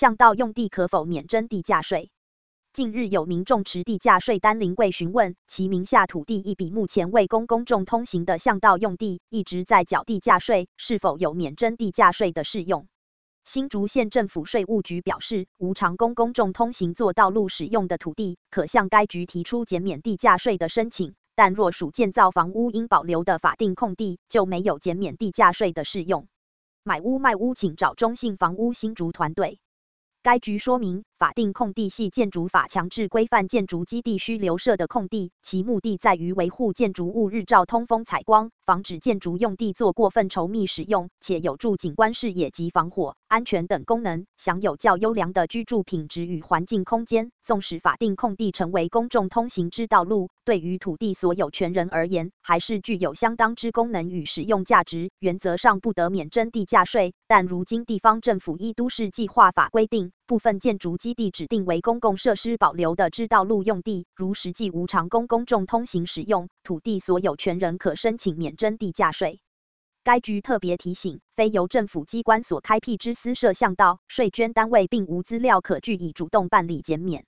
巷道用地可否免征地价税？近日有民众持地价税单临柜询问，其名下土地一笔目前未供公众通行的巷道用地，一直在缴地价税，是否有免征地价税的适用？新竹县政府税务局表示，无偿供公众通行作道路使用的土地，可向该局提出减免地价税的申请，但若属建造房屋应保留的法定空地，就没有减免地价税的适用。买屋卖屋请找中信房屋新竹团队。该局说明，法定空地系建筑法强制规范建筑基地需留设的空地，其目的在于维护建筑物日照通风采光，防止建筑用地做过分稠密使用，且有助景观视野及防火、安全等功能，享有较优良的居住品质与环境空间。纵使法定空地成为公众通行之道路，对于土地所有权人而言，还是具有相当之功能与使用价值，原则上不得免征地价税。但如今地方政府依都市计划法规定，部分建筑基地指定为公共设施保留的之道路用地，如实际无偿供公众通行使用，土地所有权人可申请免征地价税。该局特别提醒，非由政府机关所开辟之私设巷道，税捐单位并无资料可据以主动办理减免。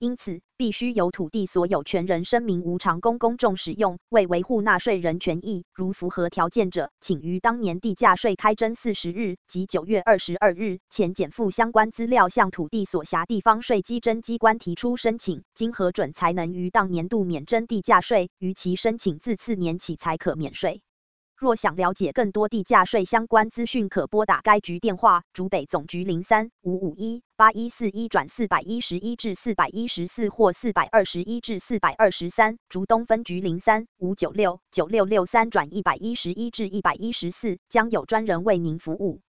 因此，必须由土地所有权人声明无偿供公众使用，为维护纳税人权益。如符合条件者，请于当年地价税开征四十日及九月二十二日前检附相关资料，向土地所辖地方税稽征机关提出申请，经核准才能于当年度免征地价税，逾期申请自次年起才可免税。若想了解更多地价税相关资讯，可拨打该局电话：竹北总局零三五五一八一四一转四百一十一至四百一十四或四百二十一至四百二十三，竹东分局零三五九六九六六三转一百一十一至一百一十四，将有专人为您服务。